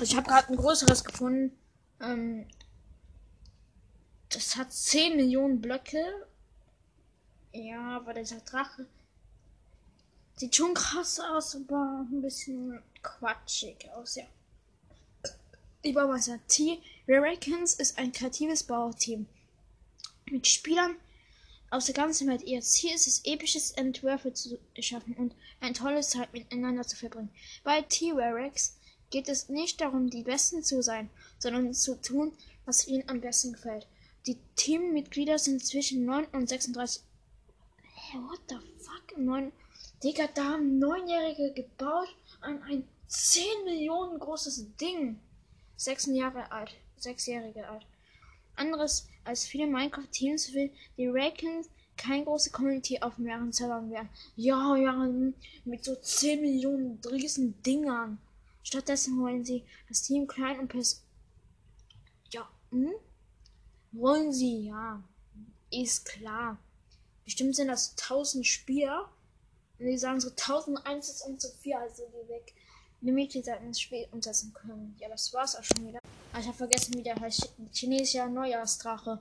Ich habe gerade ein größeres gefunden. Ähm, das hat 10 Millionen Blöcke. Ja, aber dieser Drache sieht schon krass aus, aber ein bisschen quatschig aus, ja. Die Baumeister T. Reckons ist ein kreatives Bauteam mit Spielern aus der ganzen Welt. Ihr Ziel ist es, episches Entwürfe zu schaffen und ein tolles Zeit miteinander zu verbringen. Bei T-Rex geht es nicht darum, die Besten zu sein, sondern zu tun, was ihnen am besten gefällt. Die Teammitglieder sind zwischen 9 und 36. Hä, what the fuck? 9. Digga, da haben Neunjährige gebaut an ein 10 Millionen großes Ding. Sechs Jahre alt. Sechsjährige alt. Anderes als viele Minecraft-Teams will die Rakens keine große Community auf mehreren Servern werden. Ja, ja, mit so 10 Millionen riesen Dingern. Stattdessen wollen sie das Team klein und pers. Ja, hm? Wollen sie, ja. Ist klar. Bestimmt sind das 1000 Spieler. Und die sagen so 1001 ist und so viel, also die weg. Die Mitglieder ins Spiel umsetzen können. Ja, das war's auch schon wieder. Ah, ich habe vergessen, wie der heißt. Chinesischer Neujahrsdrache.